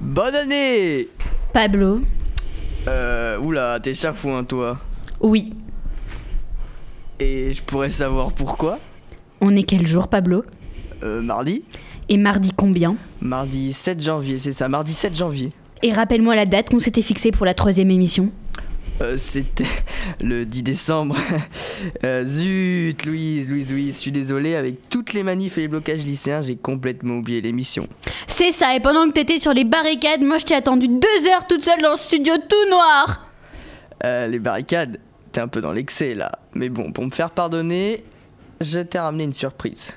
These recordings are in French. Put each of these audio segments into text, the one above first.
Bonne année Pablo Euh, oula, t'es chafouin toi. Oui. Et je pourrais savoir pourquoi? On est quel jour, Pablo? Euh, mardi Et mardi combien? Mardi 7 janvier, c'est ça, mardi 7 janvier. Et rappelle-moi la date qu'on s'était fixée pour la troisième émission. Euh, c'était le 10 décembre. Euh, zut, Louise, Louise, Louise, je suis désolé, avec toutes les manifs et les blocages lycéens, j'ai complètement oublié l'émission. C'est ça, et pendant que t'étais sur les barricades, moi je t'ai attendu deux heures toute seule dans le studio tout noir Euh, les barricades, t'es un peu dans l'excès là. Mais bon, pour me faire pardonner, je t'ai ramené une surprise.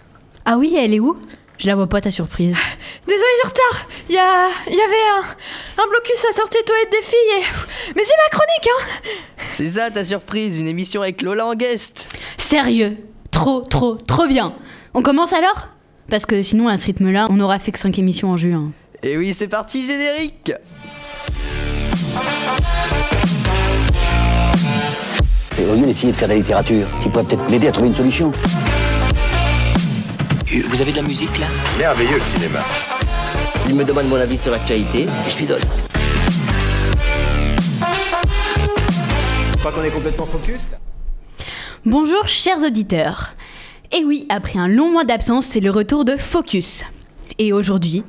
Ah oui, elle est où? Je la vois pas ta surprise. Désolé du retard. Il y, a, il y avait un, un blocus à sortie toilette des filles. Et... Mais j'ai ma chronique, hein. C'est ça ta surprise, une émission avec Lola en guest. Sérieux Trop, trop, trop bien On commence alors? Parce que sinon, à ce rythme-là, on aura fait que 5 émissions en juin. Et oui, c'est parti, générique Et au lieu d'essayer de faire de la littérature, tu pourrais peut-être m'aider à trouver une solution. Vous avez de la musique là Merveilleux le cinéma. Il me demande mon avis sur l'actualité et je lui donne. Je crois qu'on est complètement focus là. Bonjour, chers auditeurs. Et oui, après un long mois d'absence, c'est le retour de Focus. Et aujourd'hui,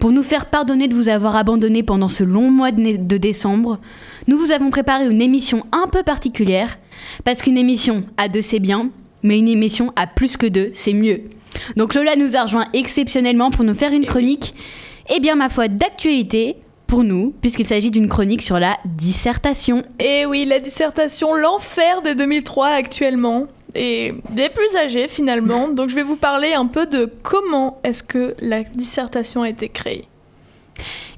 pour nous faire pardonner de vous avoir abandonné pendant ce long mois de, de décembre, nous vous avons préparé une émission un peu particulière, parce qu'une émission à deux c'est bien, mais une émission à plus que deux c'est mieux. Donc Lola nous a rejoint exceptionnellement pour nous faire une chronique, et bien ma foi d'actualité pour nous, puisqu'il s'agit d'une chronique sur la dissertation. Et oui, la dissertation L'enfer de 2003 actuellement. Et des plus âgés finalement. Donc je vais vous parler un peu de comment est-ce que la dissertation a été créée.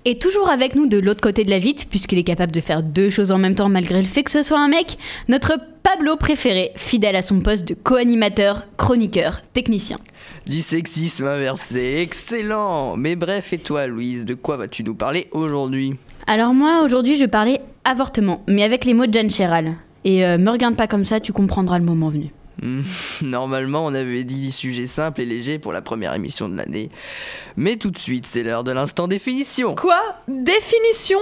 Et toujours avec nous de l'autre côté de la vitre, puisqu'il est capable de faire deux choses en même temps malgré le fait que ce soit un mec, notre Pablo préféré, fidèle à son poste de co-animateur, chroniqueur, technicien. Du sexisme inversé, excellent Mais bref, et toi Louise, de quoi vas-tu nous parler aujourd'hui? Alors moi, aujourd'hui, je parlais avortement, mais avec les mots de Jeanne Chéral. Et euh, me regarde pas comme ça, tu comprendras le moment venu. Hmm, Normalement, on avait dit des sujets simples et légers pour la première émission de l'année. Mais tout de suite, c'est l'heure de l'instant définition. Quoi? Définition?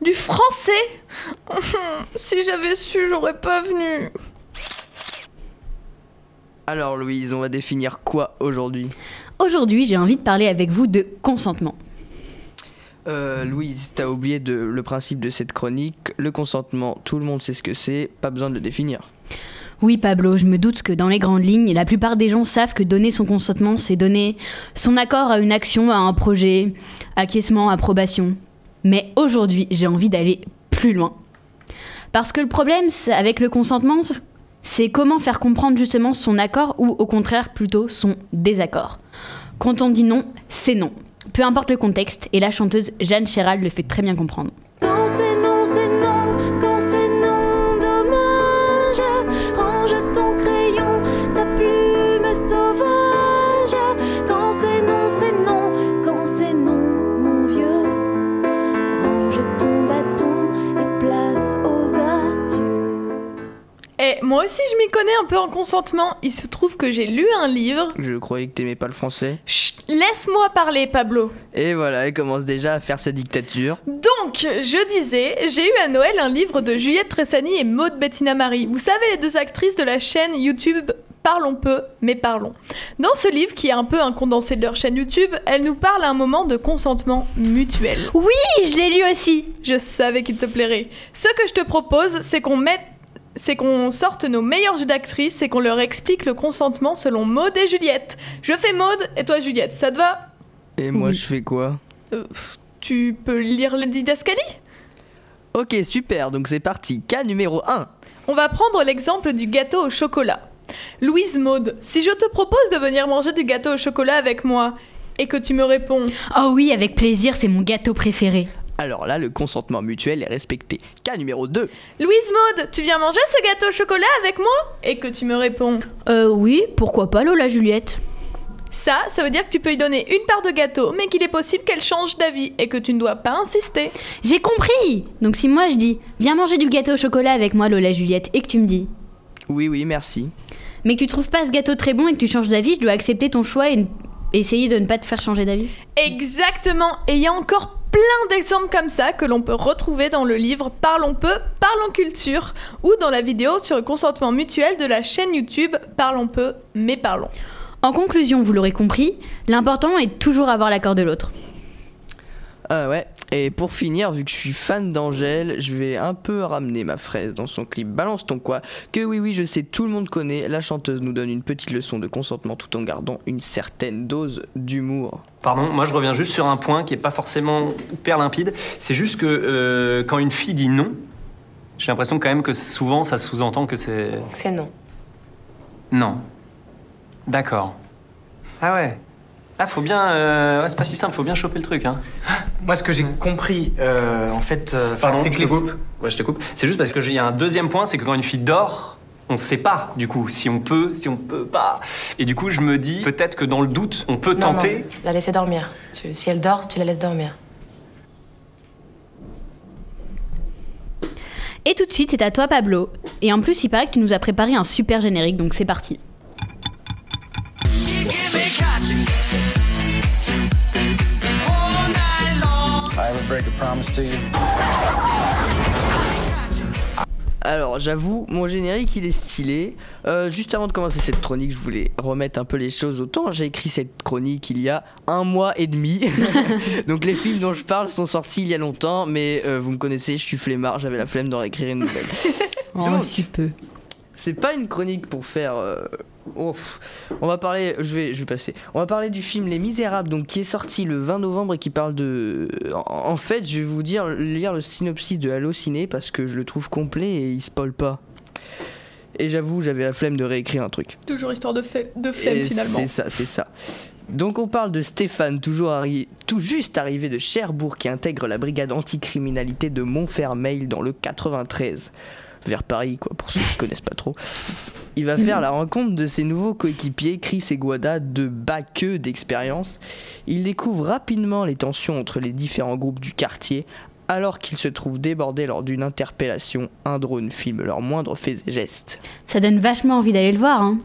Du français? Si j'avais su, j'aurais pas venu. Alors Louise, on va définir quoi aujourd'hui? Aujourd'hui, j'ai envie de parler avec vous de consentement. euh, Louise, t'as oublié de, le principe de cette chronique. Le consentement, tout le monde sait ce que c'est, pas besoin de le définir. Oui, Pablo, je me doute que dans les grandes lignes, la plupart des gens savent que donner son consentement, c'est donner son accord à une action, à un projet, acquiescement, approbation. Mais aujourd'hui, j'ai envie d'aller plus loin. Parce que le problème c'est- avec le consentement, c'est comment faire comprendre justement son accord ou au contraire plutôt son désaccord. Quand on dit non, c'est non. Peu importe le contexte, et la chanteuse Jeanne Chéral le fait très bien comprendre. Quand c'est non, c'est non, moi aussi, je m'y connais un peu en consentement. Il se trouve que j'ai lu un livre. Je croyais que t'aimais pas le français. Chut, laisse-moi parler, Pablo. Et voilà, elle commence déjà à faire sa dictature. Donc, je disais, j'ai eu à Noël un livre de Juliette Tressani et Maud Bettina Marie. Vous savez, les deux actrices de la chaîne YouTube Parlons peu, mais parlons. Dans ce livre, qui est un peu un condensé de leur chaîne YouTube, elles nous parlent à un moment de consentement mutuel. Oui, je l'ai lu aussi Je savais qu'il te plairait. Ce que je te propose, c'est qu'on mette c'est qu'on sorte nos meilleurs jeux d'actrices et qu'on leur explique le consentement selon Maud et Juliette. Je fais Maud et toi Juliette, ça te va? Et moi, Oui. je fais quoi? Tu peux lire les didascalies Ok, super, donc c'est parti. Cas numéro 1. On va prendre l'exemple du gâteau au chocolat. Louise Maud, si je te propose de venir manger du gâteau au chocolat avec moi et que tu me réponds Oh oui, avec plaisir, c'est mon gâteau préféré. Alors là, le consentement mutuel est respecté. Cas numéro 2. Louise Maud, tu viens manger ce gâteau au chocolat avec moi? Et que tu me réponds? Euh oui, pourquoi pas Lola Juliette ça, ça veut dire que tu peux lui donner une part de gâteau, mais qu'il est possible qu'elle change d'avis et que tu ne dois pas insister. J'ai compris Donc si moi je dis viens manger du gâteau au chocolat avec moi Lola Juliette et que tu me dis Oui, oui, merci. mais que tu trouves pas ce gâteau très bon et que tu changes d'avis, je dois accepter ton choix et essayer de ne pas te faire changer d'avis. Exactement, et il y a encore plein d'exemples comme ça que l'on peut retrouver dans le livre Parlons peu, parlons culture ou dans la vidéo sur le consentement mutuel de la chaîne YouTube Parlons peu, mais parlons. En conclusion, vous l'aurez compris, l'important est toujours avoir l'accord de l'autre. Ah ouais. Et pour finir, vu que je suis fan d'Angèle, je vais un peu ramener ma fraise dans son clip Balance ton quoi, que oui oui je sais tout le monde connaît, la chanteuse nous donne une petite leçon de consentement tout en gardant une certaine dose d'humour. Pardon, moi je reviens juste sur un point qui est pas forcément hyper limpide. C'est juste que euh, quand une fille dit non, j'ai l'impression quand même que souvent ça sous-entend que c'est C'est non. non. D'accord. Ah ouais. Ah faut bien, euh, ouais, c'est pas si simple, faut bien choper le truc hein. Moi, ce que j'ai compris, euh, en fait, euh, Pardon, c'est je que te les coupe. Ouais, je te coupe. C'est juste parce que j'ai il y a un deuxième point, c'est que quand une fille dort, on ne sait pas du coup si on peut, si on peut pas. Et du coup, je me dis peut-être que dans le doute, on peut Non, tenter. non, la laisser dormir. Tu- si elle dort, tu la laisses dormir. Et tout de suite, c'est à toi Pablo. Et en plus, il paraît que tu nous as préparé un super générique, donc c'est parti. Break a promise to you? Alors j'avoue, mon générique il est stylé. Euh, juste avant de commencer cette chronique, je voulais remettre un peu les choses au temps. J'ai écrit cette chronique il y a un mois et demi. Donc les films dont je parle sont sortis il y a longtemps, mais euh, vous me connaissez, je suis flemmard, j'avais la flemme d'en réécrire une nouvelle. Oh, Donc, si peu. C'est pas une chronique pour faire. euh, oh, pff. on va parler. Je vais, je vais passer. On va parler du film Les Misérables, donc qui est sorti le 20 novembre et qui parle de. En, en fait, je vais vous dire lire le synopsis de Allociné parce que je le trouve complet et il spoil pas. Et j'avoue, j'avais la flemme de réécrire un truc. Toujours histoire de, flemme Et finalement. C'est ça, c'est ça. Donc on parle de Stéphane, toujours tout juste arrivé de Cherbourg, qui intègre la brigade anticriminalité de Montfermeil dans le 93, vers Paris, quoi, pour ceux qui connaissent pas trop. Il va faire la rencontre de ses nouveaux coéquipiers, Chris et Guada, de bas queue d'expérience. Il découvre rapidement les tensions entre les différents groupes du quartier, alors qu'ils se trouvent débordés lors d'une interpellation. Un drone filme leurs moindres faits et gestes. Ça donne vachement envie d'aller le voir. Hein.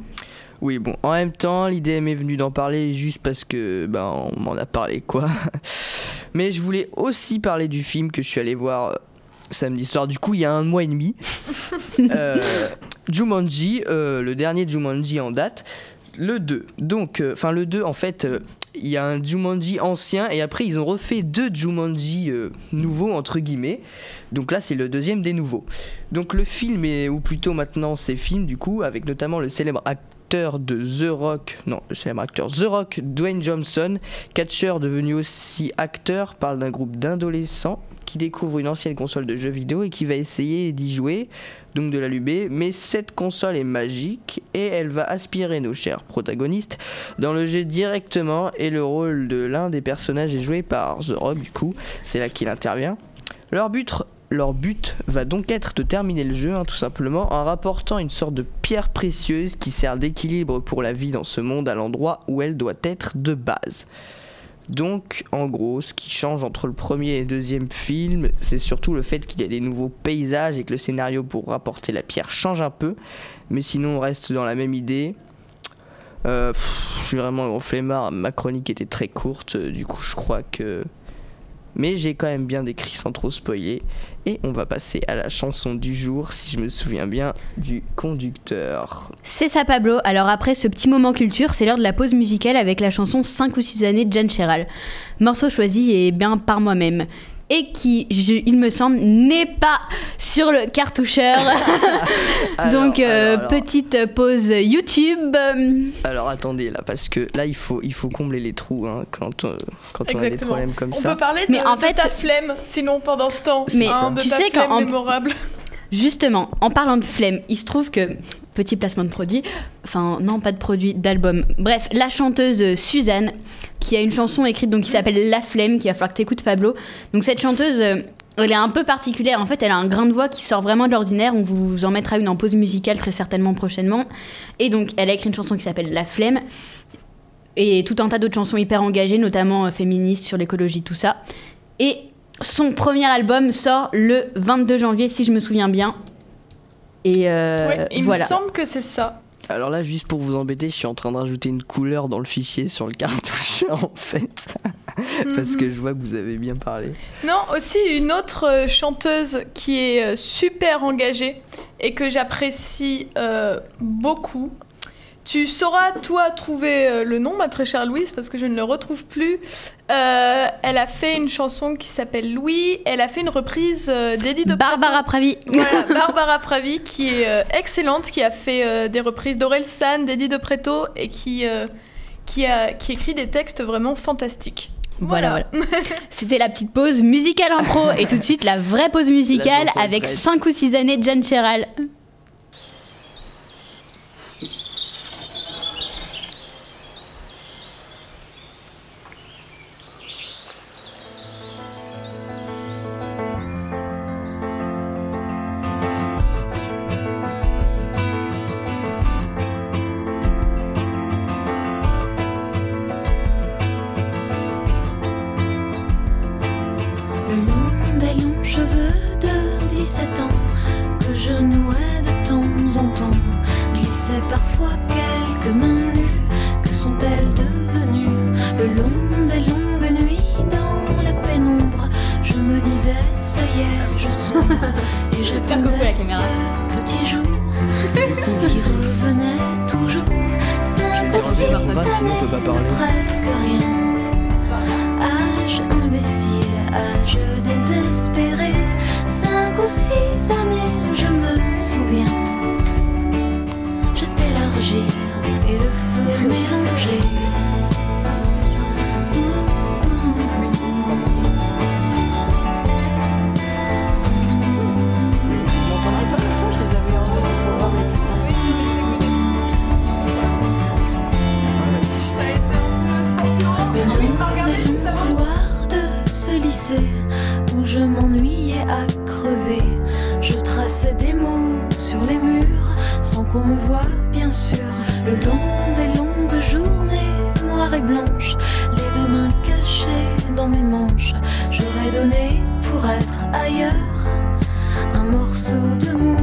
Oui, bon, en même temps, l'idée m'est venue d'en parler juste parce que, ben, on m'en a parlé, quoi. Mais je voulais aussi parler du film que je suis allé voir samedi soir, du coup, il y a un mois et demi. Euh, Jumanji, euh, le dernier Jumanji en date, le 2. Donc, euh, enfin, le 2, en fait, il y a un Jumanji ancien et après, ils ont refait deux Jumanji nouveaux, entre guillemets. Donc là, c'est le deuxième des nouveaux. Donc le film est, ou plutôt maintenant c'est film du coup, avec notamment le célèbre acteur de The Rock, non, le célèbre acteur The Rock, Dwayne Johnson, catcheur devenu aussi acteur, parle d'un groupe d'adolescents qui découvrent une ancienne console de jeux vidéo et qui va essayer d'y jouer, donc de l'allumer, mais cette console est magique et elle va aspirer nos chers protagonistes dans le jeu directement et le rôle de l'un des personnages est joué par The Rock du coup, c'est là qu'il intervient. Leur but, leur but va donc être de terminer le jeu, hein, tout simplement, en rapportant une sorte de pierre précieuse qui sert d'équilibre pour la vie dans ce monde à l'endroit où elle doit être de base. Donc, en gros, ce qui change entre le premier et le deuxième film, c'est surtout le fait qu'il y a des nouveaux paysages et que le scénario pour rapporter la pierre change un peu. Mais sinon, on reste dans la même idée. Euh, je suis vraiment au flemmard. Ma chronique était très courte, euh, du coup, je crois que. Mais j'ai quand même bien décrit sans trop spoiler. Et on va passer à la chanson du jour, si je me souviens bien, du conducteur. C'est ça Pablo. Alors après ce petit moment culture, c'est l'heure de la pause musicale avec la chanson 5 ou 6 années de Jen Cheral. Morceau choisi et bien par moi-même. Et qui, je- il me semble, n'est pas sur le cartoucheur. Donc Alors, euh, alors, alors. petite pause YouTube. Alors attendez là, parce que là il faut, il faut combler les trous hein, quand, euh, quand on a des problèmes comme On ça. peut parler de, Mais en de fait- ta flemme, sinon pendant ce temps. Mais hein, de tu ta sais. Justement, en parlant de flemme, il se trouve que petit placement de produit, enfin non pas de produit, d'album. Bref, la chanteuse Suzanne qui a une chanson écrite donc qui s'appelle La flemme, qui va falloir que t'écoutes Pablo. Donc cette chanteuse, euh, elle est un peu particulière. En fait, elle a un grain de voix qui sort vraiment de l'ordinaire. On vous en mettra une en pause musicale très certainement prochainement. Et donc elle a écrit une chanson qui s'appelle La flemme et tout un tas d'autres chansons hyper engagées, notamment euh, féministes sur l'écologie, tout ça. Et son premier album sort le 22 janvier, si je me souviens bien. Et euh, Ouais, il voilà. me semble que c'est ça. Alors là, juste pour vous embêter, je suis en train de rajouter une couleur dans le fichier sur le cartoucheur en fait. Parce que je vois que vous avez bien parlé. Non, aussi une autre euh, chanteuse qui est euh, super engagée et que j'apprécie euh, beaucoup. Tu sauras, toi, trouver euh, le nom, ma très chère Louise, parce que je ne le retrouve plus. Euh, elle a fait une chanson qui s'appelle Louis. Elle a fait une reprise euh, d'Eddie de Barbara Pravi. Voilà, Barbara Pravi, qui est euh, excellente, qui a fait euh, des reprises d'Aurel San, d'Eddie de Preto et qui, euh, qui, a, qui écrit des textes vraiment fantastiques. Voilà, voilà. C'était la petite pause musicale en pro et tout de suite la vraie pause musicale avec prête. 5 ou 6 années de Jeanne Chéral. Cinq ou six Sinon, on années peut pas parler. de presque rien. Âge imbécile, âge désespéré. Cinq ou six années, je me souviens. J'étais l'argile et le feu mélangé. Je m'ennuyais à crever. Je traçais des mots sur les murs sans qu'on me voie, bien sûr. Le long des longues journées noires et blanches, les deux mains cachées dans mes manches, j'aurais donné pour être ailleurs un morceau de mon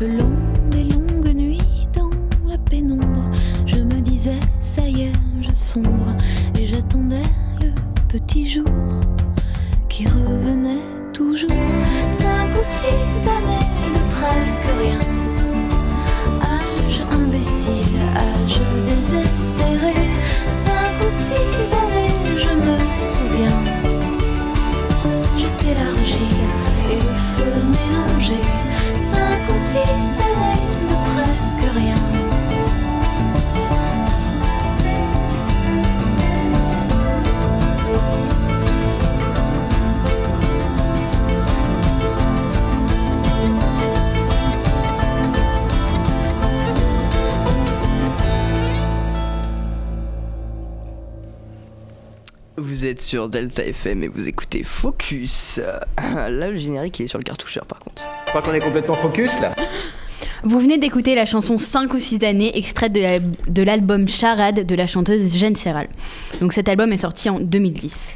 Le long des longues nuits dans la pénombre, je me disais ça y est, je sombre et j'attendais le petit jour qui revenait toujours. Cinq ou six années de presque rien. Âge imbécile, âge désespéré. Cinq ou six années, je me souviens. J'étais l'argile et le feu mélangé. Vous êtes sur Delta FM et vous écoutez Focus. Là, le générique il est sur le cartoucheur par contre. Crois qu'on est complètement focus là Vous venez d'écouter la chanson 5 ou 6 années, extraite de la- de l'album Charade de la chanteuse Jeanne Serral. Donc cet album est sorti en 2010.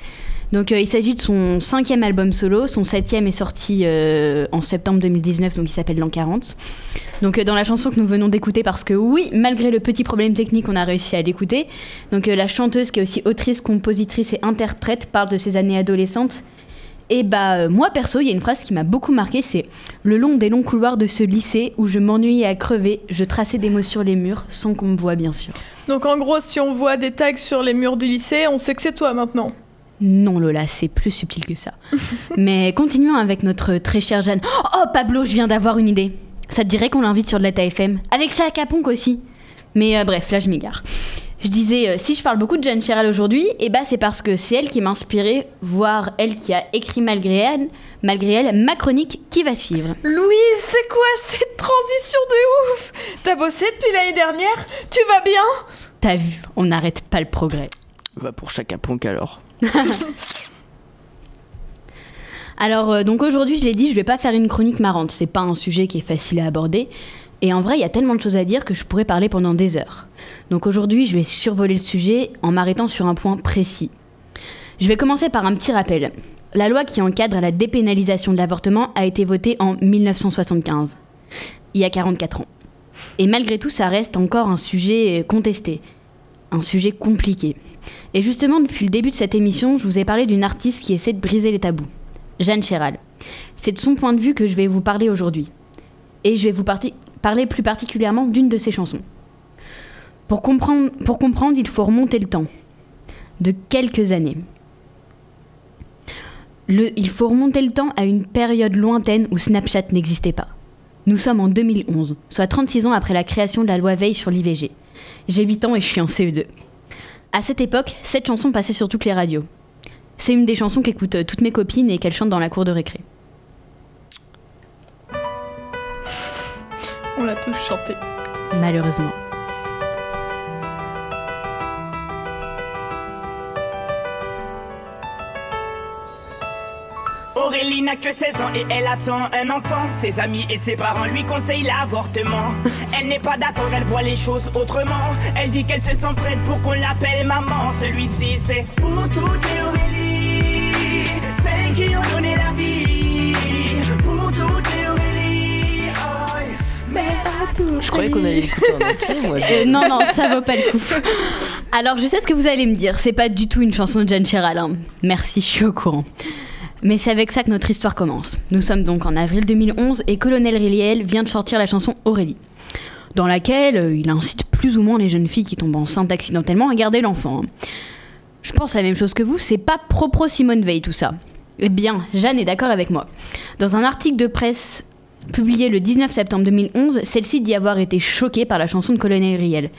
Donc euh, il s'agit de son cinquième album solo, son septième est sorti euh, en septembre 2019, donc il s'appelle L'an 40. Donc euh, dans la chanson que nous venons d'écouter, parce que oui, malgré le petit problème technique, on a réussi à l'écouter. Donc la chanteuse qui est aussi autrice, compositrice et interprète parle de ses années adolescentes. Et bah euh, moi perso, il y a une phrase qui m'a beaucoup marqué, c'est le long des longs couloirs de ce lycée où je m'ennuyais à crever, je traçais des mots sur les murs sans qu'on me voie bien sûr. Donc en gros, si on voit des tags sur les murs du lycée, on sait que c'est toi maintenant. Non Lola, c'est plus subtil que ça. Mais continuons avec notre très chère Jeanne. Oh Pablo, je viens d'avoir une idée. Ça te dirait qu'on l'invite sur de la TFM Avec Chaka Ponk aussi. Mais euh, bref, là je m'égare. Je disais, euh, si je parle beaucoup de Jeanne Chéral aujourd'hui, et bah c'est parce que c'est elle qui m'a inspirée, voire elle qui a écrit malgré elle, malgré elle, ma chronique qui va suivre. Louise, c'est quoi cette transition de ouf? T'as bossé depuis l'année dernière? Tu vas bien? T'as vu, on n'arrête pas le progrès. Va pour chaque ponk alors. Alors euh, donc aujourd'hui, je l'ai dit, je vais pas faire une chronique marrante. C'est pas un sujet qui est facile à aborder. Et en vrai, il y a tellement de choses à dire que je pourrais parler pendant des heures. Donc aujourd'hui, je vais survoler le sujet en m'arrêtant sur un point précis. Je vais commencer par un petit rappel. La loi qui encadre la dépénalisation de l'avortement a été votée en 1975, il y a 44 ans. Et malgré tout, ça reste encore un sujet contesté, un sujet compliqué. Et justement, depuis le début de cette émission, je vous ai parlé d'une artiste qui essaie de briser les tabous. Jeanne Chéral. C'est de son point de vue que je vais vous parler aujourd'hui. Et je vais vous parler plus particulièrement d'une de ses chansons. Pour comprendre, il faut remonter le temps. De quelques années. Il faut remonter le temps à une période lointaine où Snapchat n'existait pas. Nous sommes en 2011, soit 36 ans après la création de la loi Veil sur l'IVG. J'ai 8 ans et je suis en CE2. À cette époque, cette chanson passait sur toutes les radios. C'est une des chansons qu'écoutent euh, toutes mes copines et qu'elles chantent dans la cour de récré. On l'a tous chanté. Malheureusement. Aurélie n'a que 16 ans et elle attend un enfant. Ses amis et ses parents lui conseillent l'avortement. Elle n'est pas d'accord, elle voit les choses autrement. Elle dit qu'elle se sent prête pour qu'on l'appelle maman. Celui-ci c'est pour toutes les Je croyais qu'on allait l'écouter en entier, moi. Euh, non, non, ça vaut pas le coup. Alors, je sais ce que vous allez me dire. C'est pas du tout une chanson de Jeanne Chéral. hein. Merci, je suis au courant. Mais c'est avec ça que notre histoire commence. Nous sommes donc en avril 2011 et Colonel Riel vient de sortir la chanson Aurélie, dans laquelle euh, il incite plus ou moins les jeunes filles qui tombent enceintes accidentellement à garder l'enfant. hein. Je pense la même chose que vous, c'est pas propre Simone Veil tout ça. Eh bien, Jeanne est d'accord avec moi. Dans un article de presse publié le 19 septembre 2011, celle-ci dit avoir été choquée par la chanson de Colonel Riel.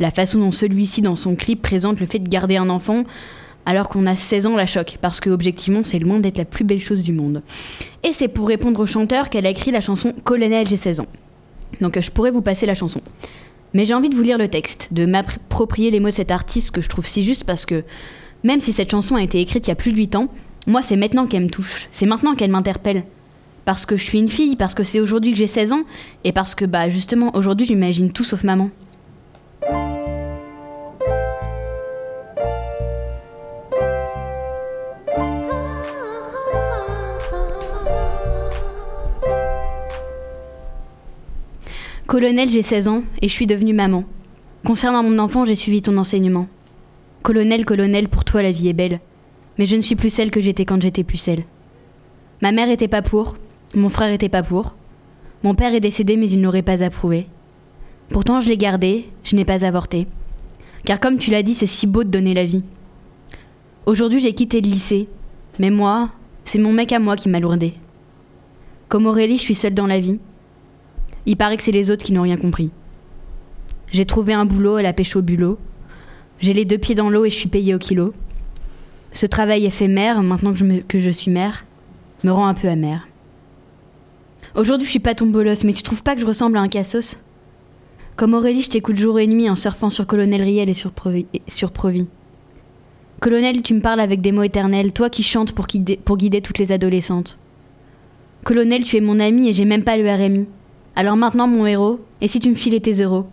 La façon dont celui-ci, dans son clip, présente le fait de garder un enfant alors qu'on a 16 ans la choque, parce que objectivement c'est loin d'être la plus belle chose du monde. Et c'est pour répondre au chanteur qu'elle a écrit la chanson Colonel, j'ai 16 ans. Donc je pourrais vous passer la chanson. Mais j'ai envie de vous lire le texte, de m'approprier les mots de cet artiste que je trouve si juste parce que même si cette chanson a été écrite il y a plus de 8 ans, moi c'est maintenant qu'elle me touche, c'est maintenant qu'elle m'interpelle. Parce que je suis une fille, parce que c'est aujourd'hui que j'ai 16 ans, et parce que bah justement aujourd'hui j'imagine tout sauf maman. Colonel, j'ai 16 ans et je suis devenue maman. Concernant mon enfant, j'ai suivi ton enseignement. Colonel, colonel, pour toi la vie est belle. Mais je ne suis plus celle que j'étais quand j'étais pucelle. Ma mère était pas pour, mon frère était pas pour. Mon père est décédé mais il n'aurait pas approuvé. Pourtant je l'ai gardé, je n'ai pas avorté. Car comme tu l'as dit, c'est si beau de donner la vie. Aujourd'hui j'ai quitté le lycée, mais moi, c'est mon mec à moi qui m'a lourdé. Comme Aurélie, je suis seule dans la vie. Il paraît que c'est les autres qui n'ont rien compris. J'ai trouvé un boulot à la pêche au bulot. J'ai les deux pieds dans l'eau et je suis payée au kilo. Ce travail éphémère, maintenant que je, que je suis mère, me rend un peu amère. Aujourd'hui, je suis pas ton bolos, mais tu trouves pas que je ressemble à un cassos? Comme Aurélie, je t'écoute jour et nuit en surfant sur Colonel Riel et sur Provi. Colonel, tu me parles avec des mots éternels, toi qui chantes pour guider, pour guider toutes les adolescentes. Colonel, tu es mon ami et j'ai même pas le RMI. Alors maintenant, mon héros, et si tu me filais tes euros?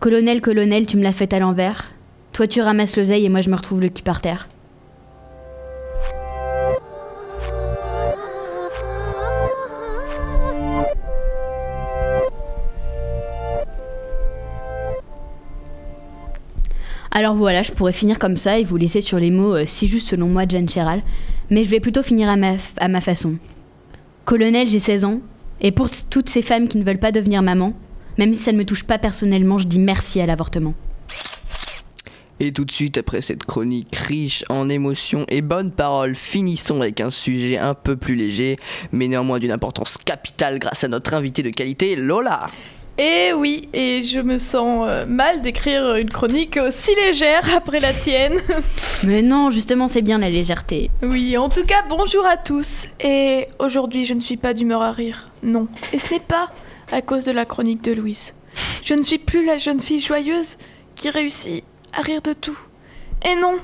Colonel, colonel, tu me l'as fait à l'envers. Toi, tu ramasses l'oseille et moi, je me retrouve le cul par terre. Alors voilà, je pourrais finir comme ça et vous laisser sur les mots euh, si juste selon moi de Jeanne Chéral, mais je vais plutôt finir à ma, façon. Colonel, j'ai 16 ans, et pour toutes ces femmes qui ne veulent pas devenir maman, même si ça ne me touche pas personnellement, je dis merci à l'avortement. Et tout de suite, après cette chronique riche en émotions et bonnes paroles, finissons avec un sujet un peu plus léger, mais néanmoins d'une importance capitale grâce à notre invité de qualité, Lola. Et oui, et je me sens euh, mal d'écrire une chronique aussi légère après la tienne. Mais non, justement, c'est bien la légèreté. Oui, en tout cas, bonjour à tous. Et aujourd'hui, je ne suis pas d'humeur à rire. Non. Et ce n'est pas à cause de la chronique de Louise. Je ne suis plus la jeune fille joyeuse qui réussit à rire de tout. Et non,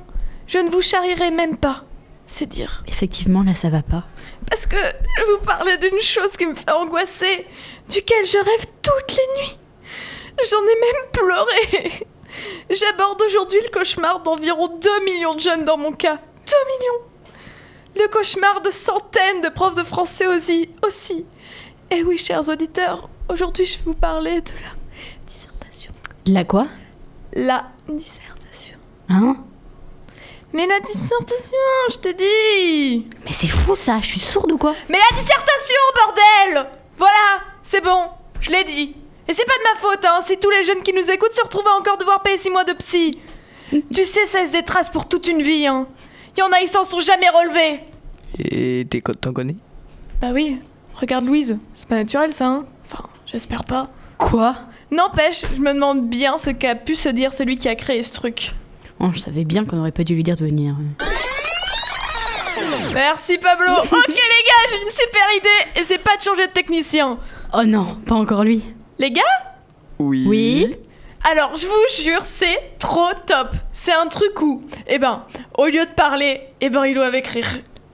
je ne vous charrierai même pas. C'est dire. Effectivement, là, ça va pas. Parce que je vous parlais d'une chose qui me fait angoisser, duquel je rêve toutes les nuits. J'en ai même pleuré. J'aborde aujourd'hui le cauchemar d'environ 2 millions de jeunes dans mon cas. 2 millions Le cauchemar de centaines de profs de français aussi. aussi. Et oui, chers auditeurs, aujourd'hui je vais vous parler de la dissertation. La quoi? La dissertation. Hein? Mais la dissertation, je te dis Mais c'est fou ça, je suis sourde ou quoi? Mais la dissertation, bordel Voilà, c'est bon, je l'ai dit. Et c'est pas de ma faute, hein, si tous les jeunes qui nous écoutent se retrouvent à encore devoir payer 6 mois de psy. Tu sais, ça laisse des traces pour toute une vie, hein. Y en a, ils s'en sont jamais relevés. Et t'en connais? Bah oui, regarde Louise, c'est pas naturel ça, hein. Enfin, j'espère pas. Quoi? N'empêche, je me demande bien ce qu'a pu se dire celui qui a créé ce truc. Oh, je savais bien qu'on aurait pas dû lui dire de venir. Merci Pablo. ok les gars, j'ai une super idée et c'est pas de changer de technicien. Oh non, pas encore lui. Les gars Oui. Oui Alors, je vous jure, c'est trop top. C'est un truc où, eh ben, au lieu de parler, eh ben, ils doivent écrire.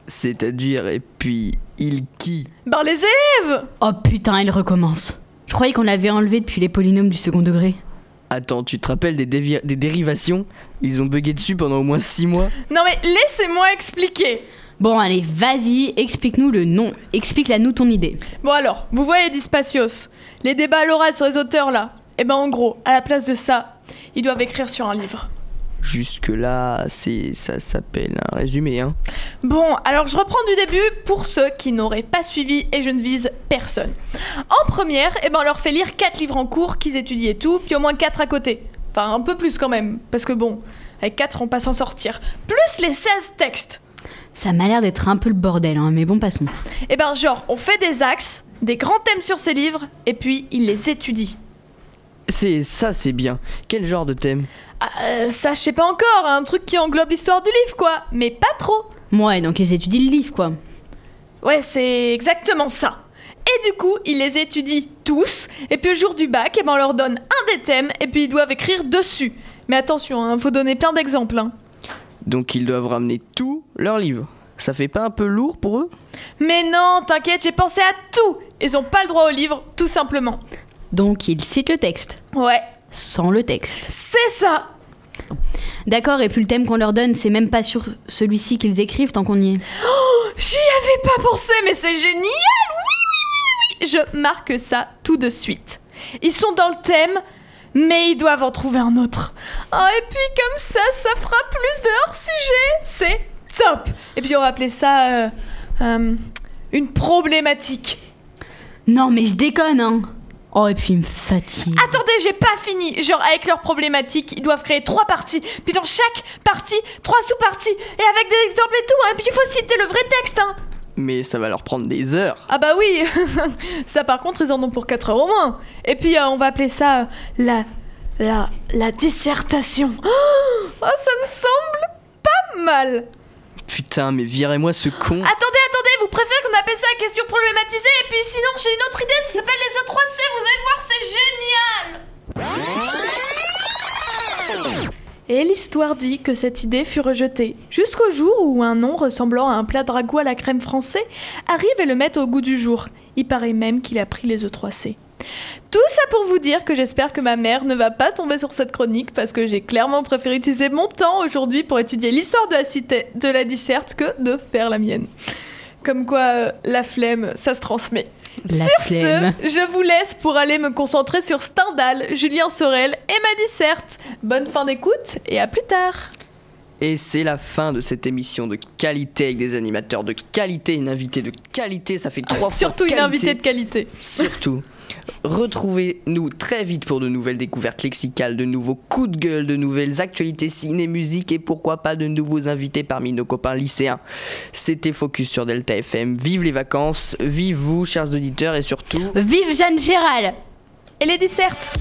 C'est-à-dire, et puis, il qui Ben, les élèves Oh putain, il recommence. Je croyais qu'on l'avait enlevé depuis les polynômes du second degré. Attends, tu te rappelles des, dévi- des dérivations? Ils ont bugué dessus pendant au moins 6 mois Non mais laissez-moi expliquer. Bon, allez, vas-y, explique-nous le nom. Explique-la nous ton idée. Bon alors, vous voyez Dispacios, les débats à l'oral sur les auteurs là. Eh ben, en gros, à la place de ça, ils doivent écrire sur un livre. Jusque-là, c'est ça s'appelle un résumé, hein. Bon, alors je reprends du début pour ceux qui n'auraient pas suivi et je ne vise personne. En première, eh ben on leur fait lire 4 livres en cours qu'ils étudient et tout, puis au moins 4 à côté. Enfin, un peu plus quand même, parce que bon, avec 4 on pas s'en sortir. Plus les 16 textes. Ça m'a l'air d'être un peu le bordel, hein, mais bon, passons. Eh ben genre, on fait des axes, des grands thèmes sur ces livres, et puis ils les étudient. C'est ça, c'est bien. Quel genre de thème? Ah, euh, ça, je sais pas encore, un truc qui englobe l'histoire du livre, quoi, mais pas trop. Ouais, donc ils étudient le livre, quoi. Ouais, c'est exactement ça. Et du coup, ils les étudient tous, et puis au jour du bac, eh ben, on leur donne un des thèmes, et puis ils doivent écrire dessus. Mais attention, hein, faut donner plein d'exemples. hein. Donc ils doivent ramener tous leurs livres. Ça fait pas un peu lourd pour eux? Mais non, t'inquiète, j'ai pensé à tout. Ils ont pas le droit au livre, tout simplement. Donc ils citent le texte, Ouais, sans le texte. c'est ça. D'accord, et puis le thème qu'on leur donne, c'est même pas sur celui-ci qu'ils écrivent tant qu'on y est. J'y avais pas pensé, mais c'est génial. Oui, oui, oui, oui. Je marque ça tout de suite. Ils sont dans le thème, mais ils doivent en trouver un autre. Ah, et puis comme ça, ça fera plus de hors-sujet. C'est top. Et puis on va appeler ça euh, euh, une problématique. Non, mais je déconne, hein. Oh, et puis il me fatigue. Attendez, j'ai pas fini. Genre avec leur problématique, ils doivent créer trois parties. Puis dans chaque partie, trois sous-parties. Et avec des exemples et tout. hein. Et puis il faut citer le vrai texte. Hein. Mais ça va leur prendre des heures. Ah bah oui Ça par contre, ils en ont pour 4 heures au moins. Et puis euh, on va appeler ça euh, la... la... la dissertation. Oh, ça me semble pas mal. Putain, mais virez-moi ce con. Attendez, vous préférez qu'on appelle ça la question problématisée Et puis sinon, j'ai une autre idée, ça s'appelle les E3C, vous allez voir, c'est génial Et l'histoire dit que cette idée fut rejetée, jusqu'au jour où un nom ressemblant à un plat de à la crème français arrive et le met au goût du jour. Il paraît même qu'il a pris les E3C. Tout ça pour vous dire que j'espère que ma mère ne va pas tomber sur cette chronique parce que j'ai clairement préféré utiliser mon temps aujourd'hui pour étudier l'histoire de la cité de la disserte que de faire la mienne. Comme quoi, euh, la flemme, ça se transmet. La sur flemme. ce, je vous laisse pour aller me concentrer sur Stendhal, Julien Sorel et ma disserte. Bonne fin d'écoute et à plus tard. Et c'est la fin de cette émission de qualité avec des animateurs de qualité, une invitée de qualité, ça fait trois fois Ah, Surtout une invitée de qualité. Surtout. Retrouvez-nous très vite pour de nouvelles découvertes lexicales, de nouveaux coups de gueule, de nouvelles actualités ciné, musique et pourquoi pas de nouveaux invités parmi nos copains lycéens. C'était Focus sur Delta FM. Vive les vacances, vive vous, chers auditeurs, et surtout. Vive Jeanne Gérald Et les dissertes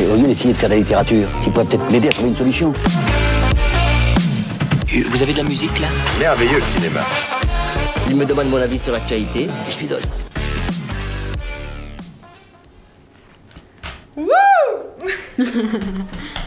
Et au lieu d'essayer de faire de la littérature, tu pourrais peut-être m'aider à trouver une solution. Vous avez de la musique là? Merveilleux le cinéma. Il me demande mon avis sur l'actualité et je lui donne. Wouh